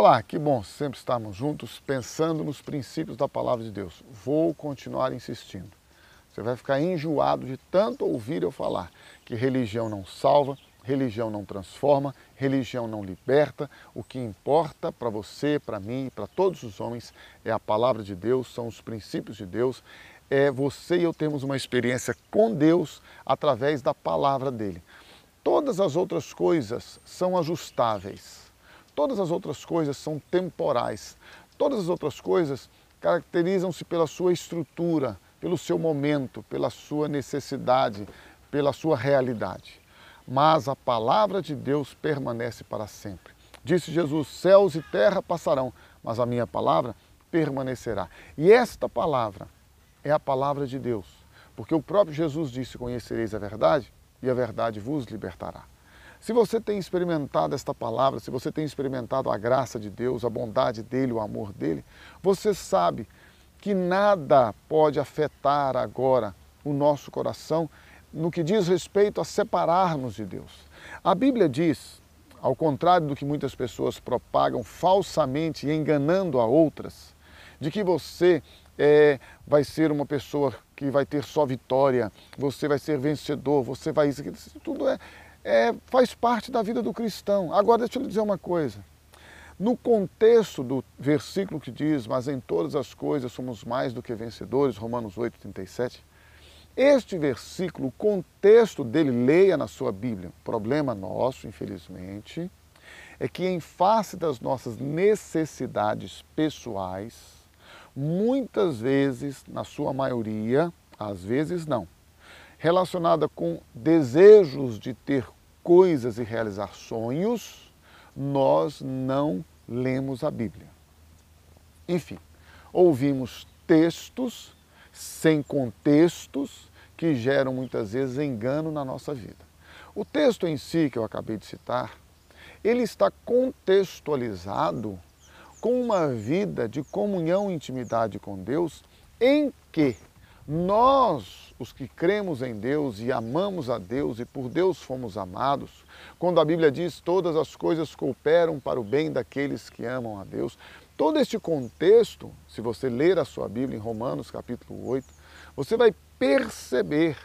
Olá, que bom sempre estarmos juntos pensando nos princípios da palavra de Deus. Vou continuar insistindo. Você vai ficar enjoado de tanto ouvir eu falar que religião não salva, religião não transforma, religião não liberta. O que importa para você, para mim e para todos os homens é a palavra de Deus, são os princípios de Deus. É você e eu temos uma experiência com Deus através da palavra dele. Todas as outras coisas são ajustáveis Todas as outras coisas são temporais. Todas as outras coisas caracterizam-se pela sua estrutura, pelo seu momento, pela sua necessidade, pela sua realidade. Mas a palavra de Deus permanece para sempre. Disse Jesus: céus e terra passarão, mas a minha palavra permanecerá. E esta palavra é a palavra de Deus, porque o próprio Jesus disse: Conhecereis a verdade, e a verdade vos libertará. Se você tem experimentado esta palavra, se você tem experimentado a graça de Deus, a bondade dele, o amor dele, você sabe que nada pode afetar agora o nosso coração no que diz respeito a separar-nos de Deus. A Bíblia diz, ao contrário do que muitas pessoas propagam falsamente e enganando a outras, de que você é, vai ser uma pessoa que vai ter só vitória, você vai ser vencedor, você vai isso, tudo é, é, faz parte da vida do cristão. Agora, deixa eu lhe dizer uma coisa. No contexto do versículo que diz, mas em todas as coisas somos mais do que vencedores, Romanos 8, 37, este versículo, o contexto dele, leia na sua Bíblia. O problema nosso, infelizmente, é que em face das nossas necessidades pessoais, muitas vezes, na sua maioria, às vezes não, relacionada com desejos de ter coisas e realizar sonhos, nós não lemos a Bíblia. Enfim, ouvimos textos sem contextos que geram muitas vezes engano na nossa vida. O texto em si que eu acabei de citar, ele está contextualizado com uma vida de comunhão e intimidade com Deus em que nós, os que cremos em Deus e amamos a Deus e por Deus fomos amados, quando a Bíblia diz todas as coisas cooperam para o bem daqueles que amam a Deus, todo este contexto, se você ler a sua Bíblia em Romanos capítulo 8, você vai perceber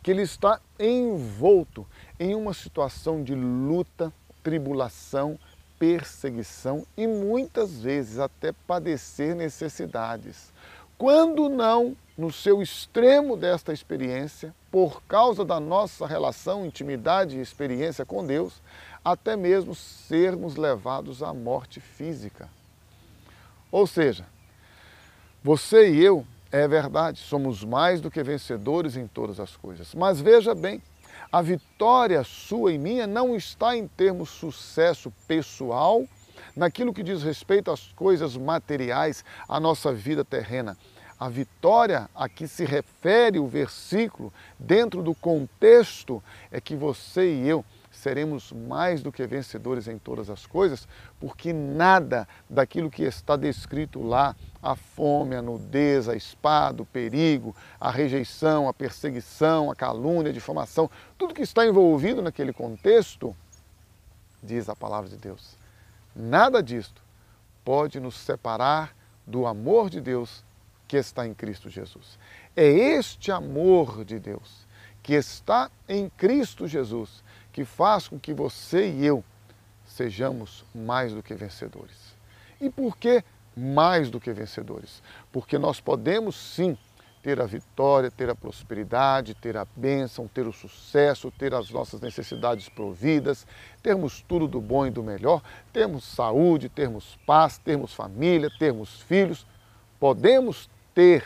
que ele está envolto em uma situação de luta, tribulação, perseguição e muitas vezes até padecer necessidades. Quando não no seu extremo desta experiência, por causa da nossa relação, intimidade e experiência com Deus, até mesmo sermos levados à morte física. Ou seja, você e eu, é verdade, somos mais do que vencedores em todas as coisas. Mas veja bem, a vitória sua e minha não está em termos sucesso pessoal, naquilo que diz respeito às coisas materiais, à nossa vida terrena. A vitória a que se refere o versículo, dentro do contexto, é que você e eu seremos mais do que vencedores em todas as coisas, porque nada daquilo que está descrito lá, a fome, a nudez, a espada, o perigo, a rejeição, a perseguição, a calúnia, a difamação, tudo que está envolvido naquele contexto, diz a palavra de Deus. Nada disto pode nos separar do amor de Deus que está em Cristo Jesus. É este amor de Deus que está em Cristo Jesus que faz com que você e eu sejamos mais do que vencedores. E por que mais do que vencedores? Porque nós podemos sim ter a vitória, ter a prosperidade, ter a bênção, ter o sucesso, ter as nossas necessidades providas, termos tudo do bom e do melhor, termos saúde, termos paz, termos família, termos filhos. Podemos ter,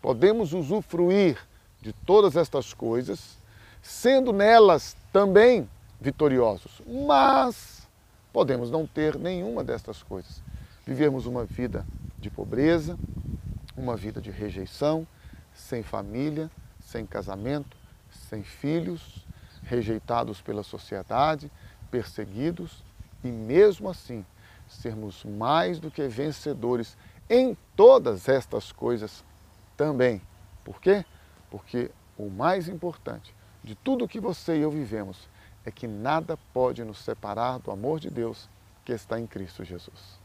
podemos usufruir de todas estas coisas, sendo nelas também vitoriosos, mas podemos não ter nenhuma destas coisas. Vivemos uma vida de pobreza, uma vida de rejeição, sem família, sem casamento, sem filhos, rejeitados pela sociedade, perseguidos e mesmo assim sermos mais do que vencedores em todas estas coisas também. Por quê? Porque o mais importante de tudo que você e eu vivemos é que nada pode nos separar do amor de Deus que está em Cristo Jesus.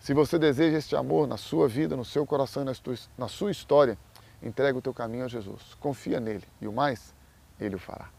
Se você deseja este amor na sua vida, no seu coração e na sua história, entrega o teu caminho a Jesus. Confia nele e o mais, ele o fará.